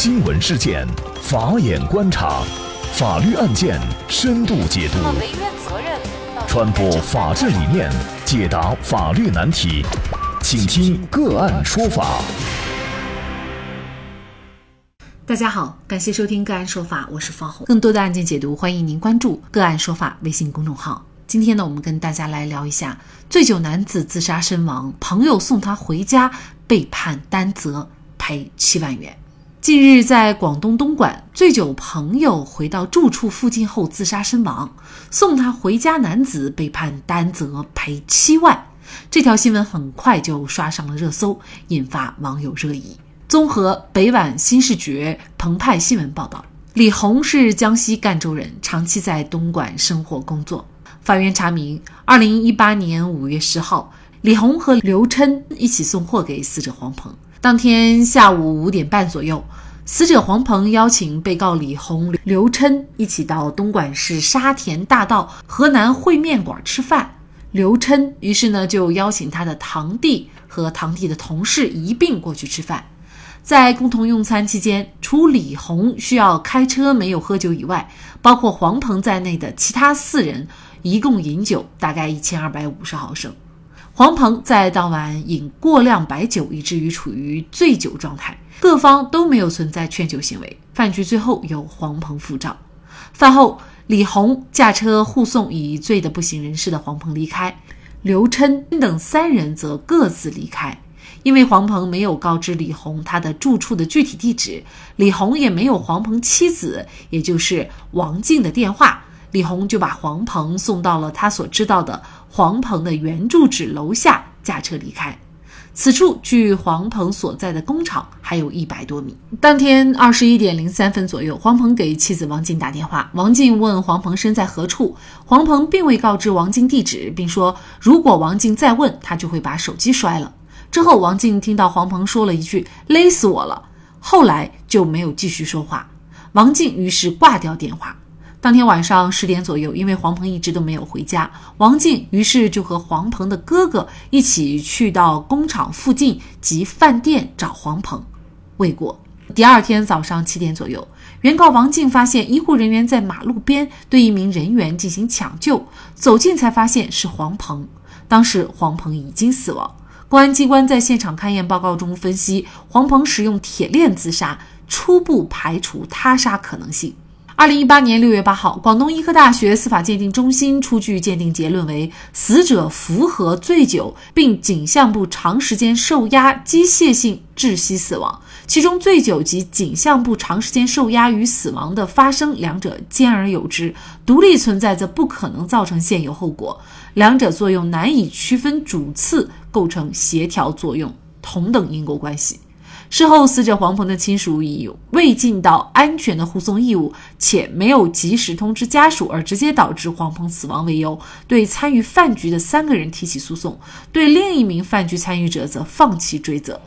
新闻事件，法眼观察，法律案件深度解读，传播法治理念，解答法律难题，请听个案说法。大家好，感谢收听个案说法，我是方红。更多的案件解读，欢迎您关注个案说法微信公众号。今天呢，我们跟大家来聊一下：醉酒男子自杀身亡，朋友送他回家，被判担责赔七万元。近日，在广东东莞，醉酒朋友回到住处附近后自杀身亡，送他回家男子被判担责赔七万。这条新闻很快就刷上了热搜，引发网友热议。综合北晚新视觉、澎湃新闻报道，李红是江西赣州人，长期在东莞生活工作。法院查明，二零一八年五月十号，李红和刘琛一起送货给死者黄鹏。当天下午五点半左右，死者黄鹏邀请被告李红、刘琛一起到东莞市沙田大道河南烩面馆吃饭。刘琛于是呢就邀请他的堂弟和堂弟的同事一并过去吃饭。在共同用餐期间，除李红需要开车没有喝酒以外，包括黄鹏在内的其他四人一共饮酒大概一千二百五十毫升。黄鹏在当晚饮过量白酒，以至于处于醉酒状态，各方都没有存在劝酒行为。饭局最后由黄鹏付账。饭后，李红驾车护送已醉得不省人事的黄鹏离开，刘琛等三人则各自离开。因为黄鹏没有告知李红他的住处的具体地址，李红也没有黄鹏妻子，也就是王静的电话。李红就把黄鹏送到了他所知道的黄鹏的原住址楼下，驾车离开。此处距黄鹏所在的工厂还有一百多米。当天二十一点零三分左右，黄鹏给妻子王静打电话，王静问黄鹏身在何处，黄鹏并未告知王静地址，并说如果王静再问，他就会把手机摔了。之后，王静听到黄鹏说了一句“勒死我了”，后来就没有继续说话。王静于是挂掉电话。当天晚上十点左右，因为黄鹏一直都没有回家，王静于是就和黄鹏的哥哥一起去到工厂附近及饭店找黄鹏，未果。第二天早上七点左右，原告王静发现医护人员在马路边对一名人员进行抢救，走近才发现是黄鹏，当时黄鹏已经死亡。公安机关在现场勘验报告中分析，黄鹏使用铁链自杀，初步排除他杀可能性。二零一八年六月八号，广东医科大学司法鉴定中心出具鉴定结论为：死者符合醉酒并颈项部长时间受压机械性窒息死亡。其中，醉酒及颈项部长时间受压与死亡的发生，两者兼而有之，独立存在则不可能造成现有后果。两者作用难以区分主次，构成协调作用，同等因果关系。事后，死者黄鹏的亲属以未尽到安全的护送义务，且没有及时通知家属而直接导致黄鹏死亡为由，对参与饭局的三个人提起诉讼，对另一名饭局参与者则放弃追责。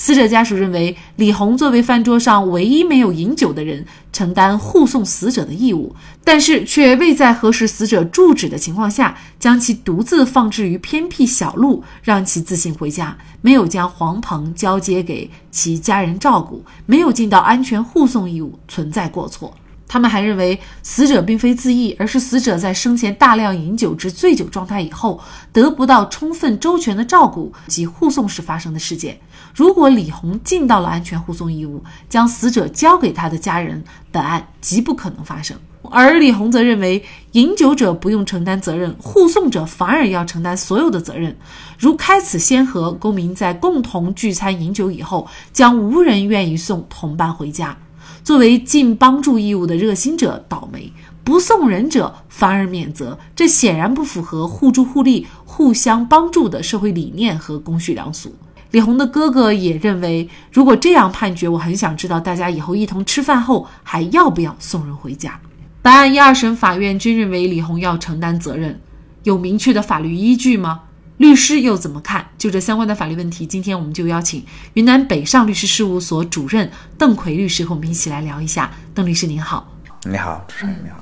死者家属认为，李红作为饭桌上唯一没有饮酒的人，承担护送死者的义务，但是却未在核实死者住址的情况下，将其独自放置于偏僻小路，让其自行回家，没有将黄鹏交接给其家人照顾，没有尽到安全护送义务，存在过错。他们还认为，死者并非自缢，而是死者在生前大量饮酒至醉酒状态以后，得不到充分周全的照顾及护送时发生的事件。如果李红尽到了安全护送义务，将死者交给他的家人，本案极不可能发生。而李红则认为，饮酒者不用承担责任，护送者反而要承担所有的责任。如开此先河，公民在共同聚餐饮酒以后，将无人愿意送同伴回家。作为尽帮助义务的热心者倒霉，不送人者反而免责，这显然不符合互助互利、互相帮助的社会理念和公序良俗。李红的哥哥也认为，如果这样判决，我很想知道大家以后一同吃饭后还要不要送人回家。本案一二审法院均认为李红要承担责任，有明确的法律依据吗？律师又怎么看？就这相关的法律问题，今天我们就邀请云南北上律师事务所主任邓奎律师和我们一起来聊一下。邓律师您好，你好，主持人你好。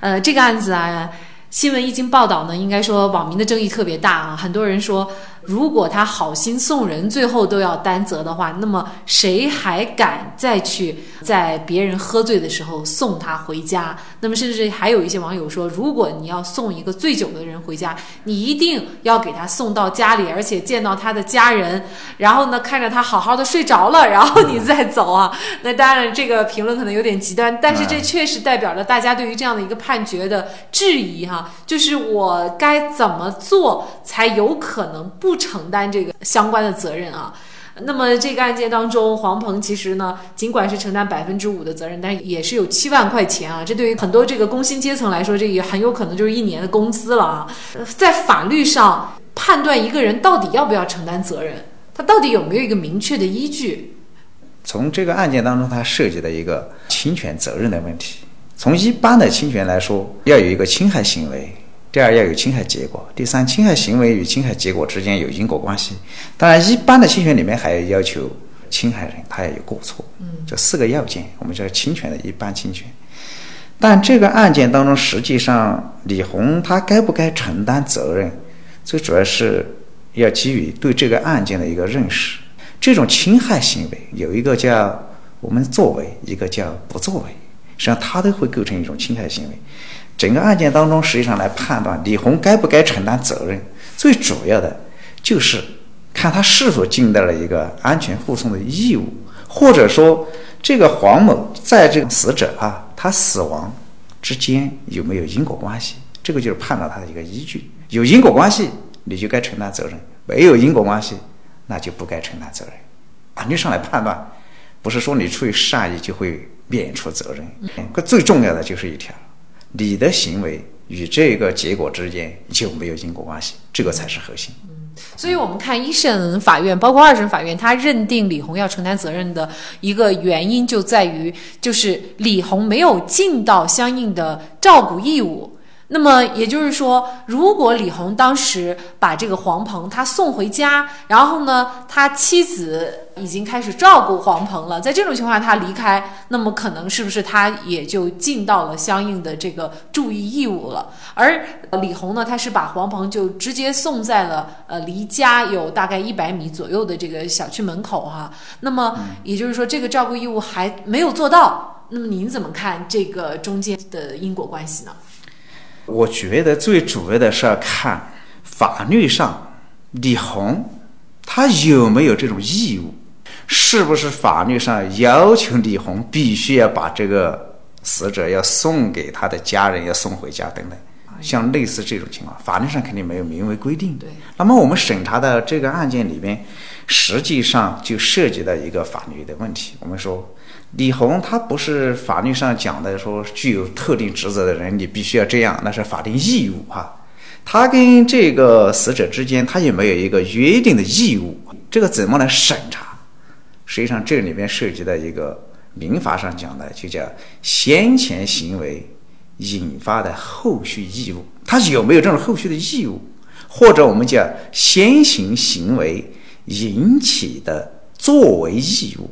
呃，这个案子啊，新闻一经报道呢，应该说网民的争议特别大啊，很多人说如果他好心送人，最后都要担责的话，那么谁还敢再去在别人喝醉的时候送他回家？那么甚至还有一些网友说，如果你要送一个醉酒的人回家，你一定要给他送到家里，而且见到他的家人，然后呢看着他好好的睡着了，然后你再走啊。那当然，这个评论可能有点极端，但是这确实代表了大家对于这样的一个判决的质疑哈，就是我该怎么做才有可能不承担这个相关的责任啊？那么这个案件当中，黄鹏其实呢，尽管是承担百分之五的责任，但是也是有七万块钱啊。这对于很多这个工薪阶层来说，这也很有可能就是一年的工资了啊。在法律上判断一个人到底要不要承担责任，他到底有没有一个明确的依据？从这个案件当中，它涉及的一个侵权责任的问题。从一般的侵权来说，要有一个侵害行为；第二，要有侵害结果；第三，侵害行为与侵害结果之间有因果关系。当然，一般的侵权里面还要求侵害人他也有过错。嗯，这四个要件，我们叫侵权的一般侵权。但这个案件当中，实际上李红他该不该承担责任，最主要是要基于对这个案件的一个认识。这种侵害行为有一个叫我们作为，一个叫不作为，实际上它都会构成一种侵害行为。整个案件当中，实际上来判断李红该不该承担责任，最主要的就是看他是否尽到了一个安全护送的义务，或者说这个黄某在这个死者啊他死亡之间有没有因果关系，这个就是判断他的一个依据。有因果关系，你就该承担责任；没有因果关系。那就不该承担责任。法律上来判断，不是说你出于善意就会免除责任。可最重要的就是一条，你的行为与这个结果之间有没有因果关系，这个才是核心。所以我们看一审法院，包括二审法院，他认定李红要承担责任的一个原因就在于，就是李红没有尽到相应的照顾义务。那么也就是说，如果李红当时把这个黄鹏他送回家，然后呢，他妻子已经开始照顾黄鹏了，在这种情况下他离开，那么可能是不是他也就尽到了相应的这个注意义务了？而李红呢，他是把黄鹏就直接送在了呃离家有大概一百米左右的这个小区门口哈。那么也就是说，这个照顾义务还没有做到。那么您怎么看这个中间的因果关系呢？我觉得最主要的是要看法律上李红他有没有这种义务，是不是法律上要求李红必须要把这个死者要送给他的家人，要送回家等等，像类似这种情况，法律上肯定没有明文规定。对。那么我们审查的这个案件里边，实际上就涉及到一个法律的问题。我们说。李红他不是法律上讲的说具有特定职责的人，你必须要这样，那是法定义务哈。他跟这个死者之间，他也没有一个约定的义务，这个怎么来审查？实际上这里面涉及到一个民法上讲的，就叫先前行为引发的后续义务，他有没有这种后续的义务？或者我们叫先行行为引起的作为义务？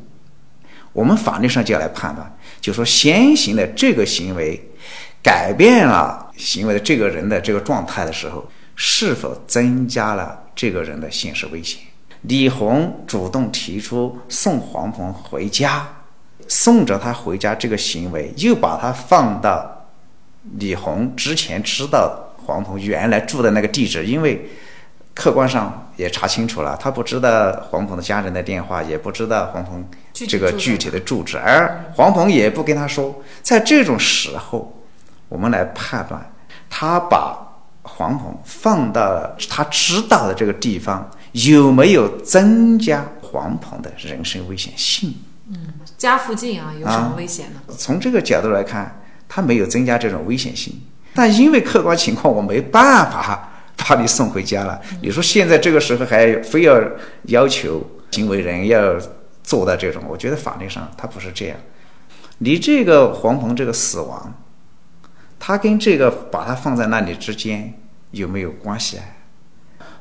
我们法律上就要来判断，就说先行的这个行为改变了行为的这个人的这个状态的时候，是否增加了这个人的现实危险？李红主动提出送黄鹏回家，送着他回家这个行为，又把他放到李红之前知道黄鹏原来住的那个地址，因为。客观上也查清楚了，他不知道黄鹏的家人的电话，也不知道黄鹏这个具体的住址，而黄鹏也不跟他说。在这种时候，我们来判断，他把黄鹏放到他知道的这个地方，有没有增加黄鹏的人身危险性？嗯，家附近啊，有什么危险呢？从这个角度来看，他没有增加这种危险性，但因为客观情况，我没办法。把你送回家了。你说现在这个时候还非要要求行为人要做到这种，我觉得法律上他不是这样。你这个黄鹏这个死亡，他跟这个把他放在那里之间有没有关系啊？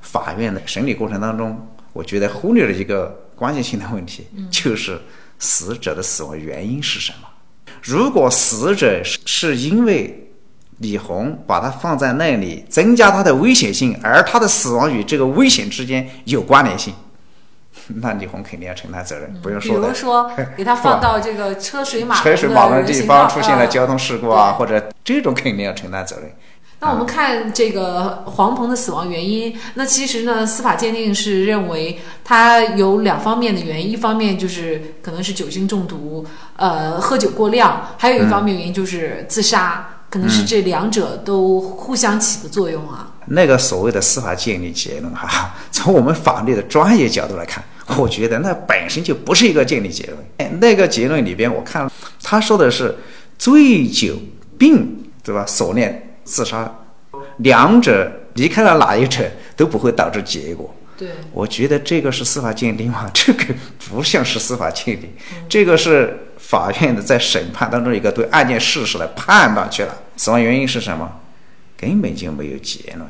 法院的审理过程当中，我觉得忽略了一个关键性的问题，就是死者的死亡原因是什么？如果死者是因为李红把他放在那里，增加他的危险性，而他的死亡与这个危险之间有关联性，那李红肯定要承担责任，不用说的。比如说，给他放到 这个车水马车水马龙的地方，出现了交通事故啊，或者这种肯定要承担责任。那我们看这个黄鹏的死亡原因，那其实呢，司法鉴定是认为他有两方面的原因，一方面就是可能是酒精中毒，呃，喝酒过量，还有一方面原因就是自杀。可能是这两者都互相起的作用啊。那个所谓的司法鉴定结论哈，从我们法律的专业角度来看，我觉得那本身就不是一个鉴定结论。那个结论里边，我看他说的是醉酒病，对吧？所念自杀，两者离开了哪一者都不会导致结果。对，我觉得这个是司法鉴定吗？这个不像是司法鉴定，这个是。法院的在审判当中一个对案件事实的判断去了，死亡原因是什么？根本就没有结论。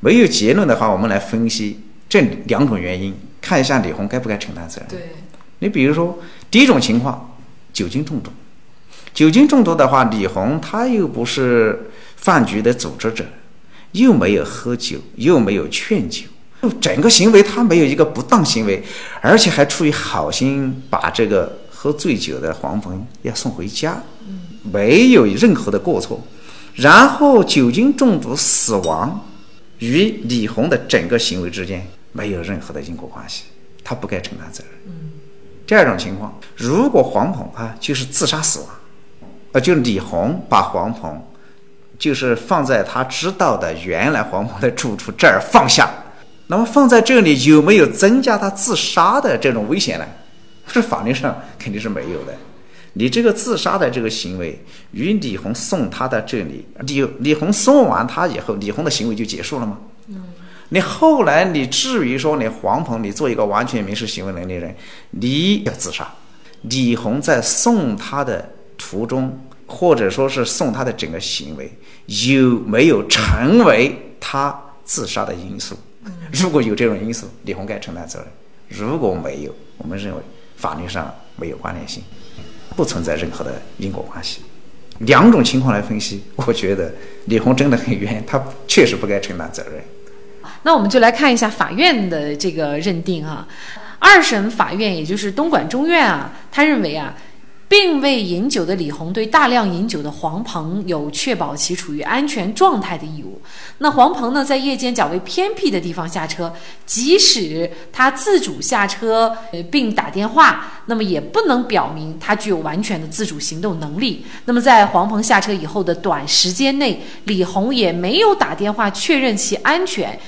没有结论的话，我们来分析这两种原因，看一下李红该不该承担责任。对，你比如说第一种情况，酒精中毒。酒精中毒的话，李红他又不是饭局的组织者，又没有喝酒，又没有劝酒，整个行为他没有一个不当行为，而且还出于好心把这个。喝醉酒的黄鹏要送回家，没有任何的过错，然后酒精中毒死亡，与李红的整个行为之间没有任何的因果关系，他不该承担责任。第二种情况，如果黄鹏啊就是自杀死亡，呃，就李红把黄鹏就是放在他知道的原来黄鹏的住处这儿放下，那么放在这里有没有增加他自杀的这种危险呢？是法律上肯定是没有的。你这个自杀的这个行为，与李红送他到这里，李李红送完他以后，李红的行为就结束了吗？嗯。你后来你至于说你黄鹏，你做一个完全民事行为能力人，你要自杀，李红在送他的途中，或者说是送他的整个行为，有没有成为他自杀的因素？如果有这种因素，李红该承担责任；如果没有，我们认为。法律上没有关联性，不存在任何的因果关系。两种情况来分析，我觉得李红真的很冤，他确实不该承担责任。那我们就来看一下法院的这个认定啊，二审法院也就是东莞中院啊，他认为啊。并未饮酒的李红对大量饮酒的黄鹏有确保其处于安全状态的义务。那黄鹏呢，在夜间较为偏僻的地方下车，即使他自主下车呃并打电话，那么也不能表明他具有完全的自主行动能力。那么在黄鹏下车以后的短时间内，李红也没有打电话确认其安全，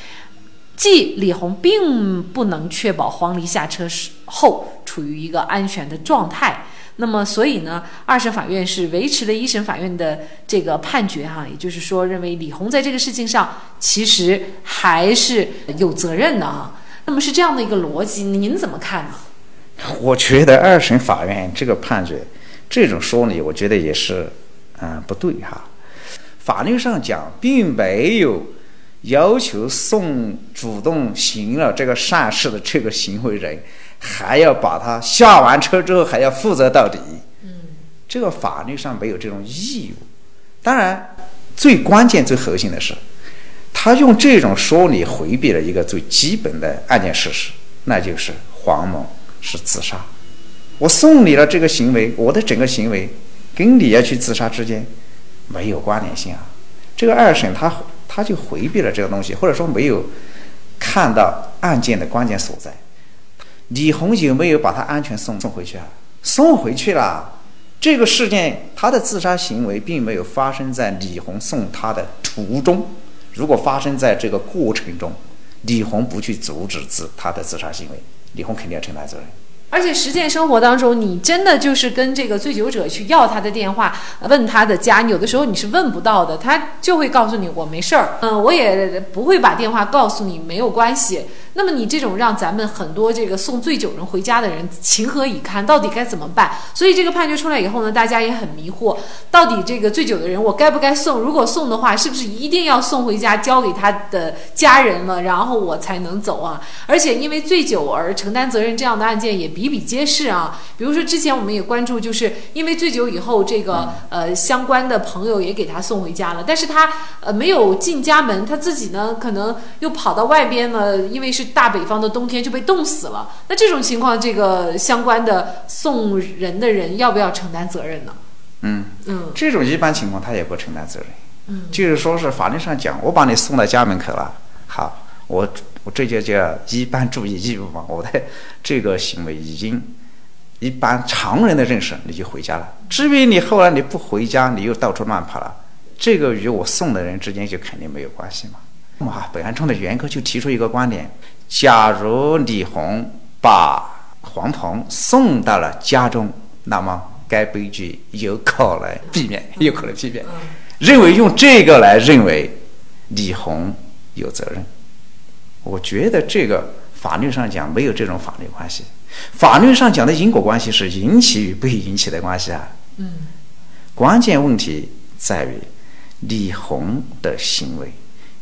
即李红并不能确保黄离下车时后处于一个安全的状态。那么，所以呢，二审法院是维持了一审法院的这个判决哈，也就是说，认为李红在这个事情上其实还是有责任的啊。那么是这样的一个逻辑，您怎么看呢？我觉得二审法院这个判决，这种说理，我觉得也是，嗯，不对哈。法律上讲，并没有要求送主动行了这个善事的这个行为人。还要把他下完车之后还要负责到底，嗯，这个法律上没有这种义务。当然，最关键、最核心的是，他用这种说理回避了一个最基本的案件事实，那就是黄某是自杀。我送你了这个行为，我的整个行为跟你要去自杀之间没有关联性啊。这个二审他他就回避了这个东西，或者说没有看到案件的关键所在。李红有没有把他安全送送回去啊？送回去了。这个事件，他的自杀行为并没有发生在李红送他的途中。如果发生在这个过程中，李红不去阻止自他的自杀行为，李红肯定要承担责任。而且实践生活当中，你真的就是跟这个醉酒者去要他的电话，问他的家，有的时候你是问不到的，他就会告诉你我没事儿，嗯，我也不会把电话告诉你，没有关系。那么你这种让咱们很多这个送醉酒人回家的人情何以堪？到底该怎么办？所以这个判决出来以后呢，大家也很迷惑，到底这个醉酒的人我该不该送？如果送的话，是不是一定要送回家交给他的家人了，然后我才能走啊？而且因为醉酒而承担责任这样的案件也比比比皆是啊。比如说之前我们也关注，就是因为醉酒以后，这个呃相关的朋友也给他送回家了，但是他呃没有进家门，他自己呢可能又跑到外边呢，因为是大北方的冬天就被冻死了。那这种情况，这个相关的送人的人要不要承担责任呢？嗯嗯，这种一般情况他也不承担责任。嗯，就是说是法律上讲，我把你送到家门口了，好，我我这就叫一般注意义务嘛，我的这个行为已经。一般常人的认识，你就回家了。至于你后来你不回家，你又到处乱跑了，这个与我送的人之间就肯定没有关系嘛。哇，本案中的原告就提出一个观点：假如李红把黄鹏送到了家中，那么该悲剧有可能避免，有可能避免。认为用这个来认为李红有责任，我觉得这个法律上讲没有这种法律关系。法律上讲的因果关系是引起与被引起的关系啊。嗯。关键问题在于李红的行为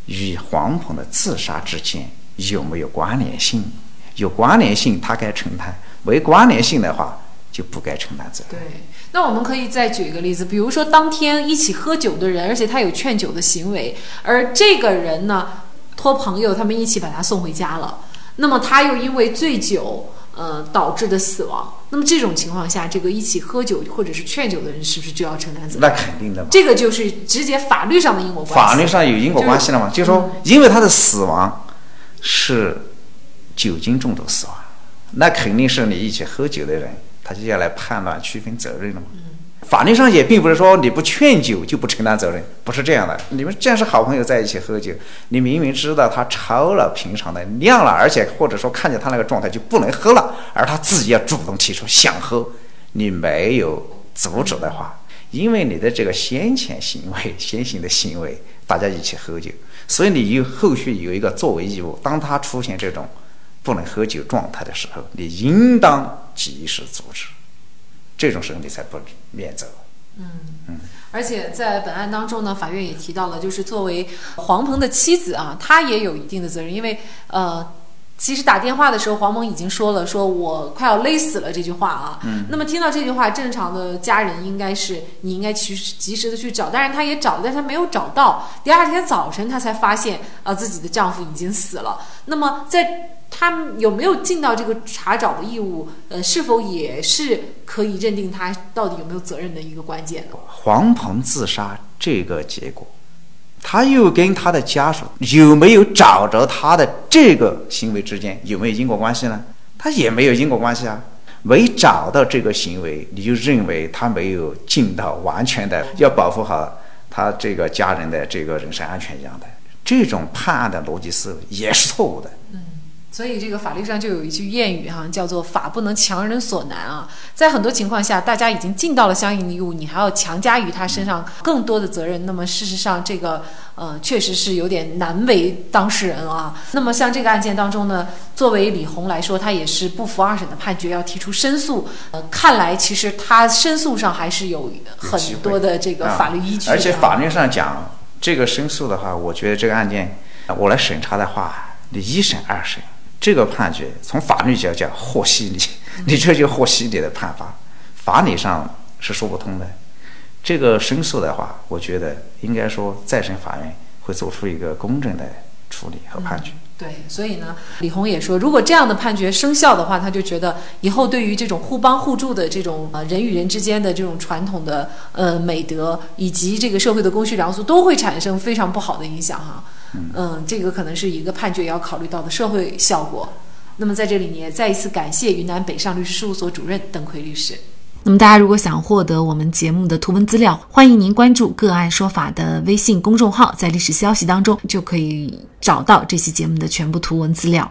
与黄鹏的自杀之间有没有关联性？有关联性，他该承担；没关联性的话，就不该承担责任。对。那我们可以再举一个例子，比如说当天一起喝酒的人，而且他有劝酒的行为，而这个人呢，托朋友他们一起把他送回家了，那么他又因为醉酒。呃，导致的死亡。那么这种情况下，这个一起喝酒或者是劝酒的人，是不是就要承担责任？那肯定的嘛。这个就是直接法律上的因果关系。法律上有因果关系了嘛？就是说，因为他的死亡是酒精中毒死亡，那肯定是你一起喝酒的人，他就要来判断区分责任了嘛。法律上也并不是说你不劝酒就不承担责任，不是这样的。你们既然是好朋友在一起喝酒，你明明知道他超了平常的量了，而且或者说看见他那个状态就不能喝了，而他自己要主动提出想喝，你没有阻止的话，因为你的这个先前行为、先行的行为，大家一起喝酒，所以你有后续有一个作为义务，当他出现这种不能喝酒状态的时候，你应当及时阻止。这种时候你才不免责。嗯嗯，而且在本案当中呢，法院也提到了，就是作为黄鹏的妻子啊，她也有一定的责任，因为呃，其实打电话的时候，黄鹏已经说了，说我快要勒死了这句话啊。嗯。那么听到这句话，正常的家人应该是你应该去及时的去找，但是他也找，但是他没有找到。第二天早晨，他才发现啊，自己的丈夫已经死了。那么在他有没有尽到这个查找的义务？呃，是否也是可以认定他到底有没有责任的一个关键呢？黄鹏自杀这个结果，他又跟他的家属有没有找着他的这个行为之间有没有因果关系呢？他也没有因果关系啊，没找到这个行为，你就认为他没有尽到完全的要保护好他这个家人的这个人身安全一样的，这种判案的逻辑思维也是错误的。嗯。所以这个法律上就有一句谚语哈，叫做“法不能强人所难”啊。在很多情况下，大家已经尽到了相应的义务，你还要强加于他身上更多的责任，那么事实上这个呃确实是有点难为当事人啊。那么像这个案件当中呢，作为李红来说，他也是不服二审的判决，要提出申诉。呃，看来其实他申诉上还是有很多的这个法律依据。而且法律上讲这个申诉的话，我觉得这个案件我来审查的话，你一审二审。这个判决从法律讲叫和稀泥，你这就和稀泥的判罚，法理上是说不通的。这个申诉的话，我觉得应该说再审法院会做出一个公正的处理和判决。对，所以呢，李红也说，如果这样的判决生效的话，他就觉得以后对于这种互帮互助的这种呃人与人之间的这种传统的呃美德，以及这个社会的公序良俗，都会产生非常不好的影响哈。嗯，这个可能是一个判决要考虑到的社会效果。那么在这里呢，也再一次感谢云南北上律师事务所主任邓奎律师。那么大家如果想获得我们节目的图文资料，欢迎您关注“个案说法”的微信公众号，在历史消息当中就可以找到这期节目的全部图文资料。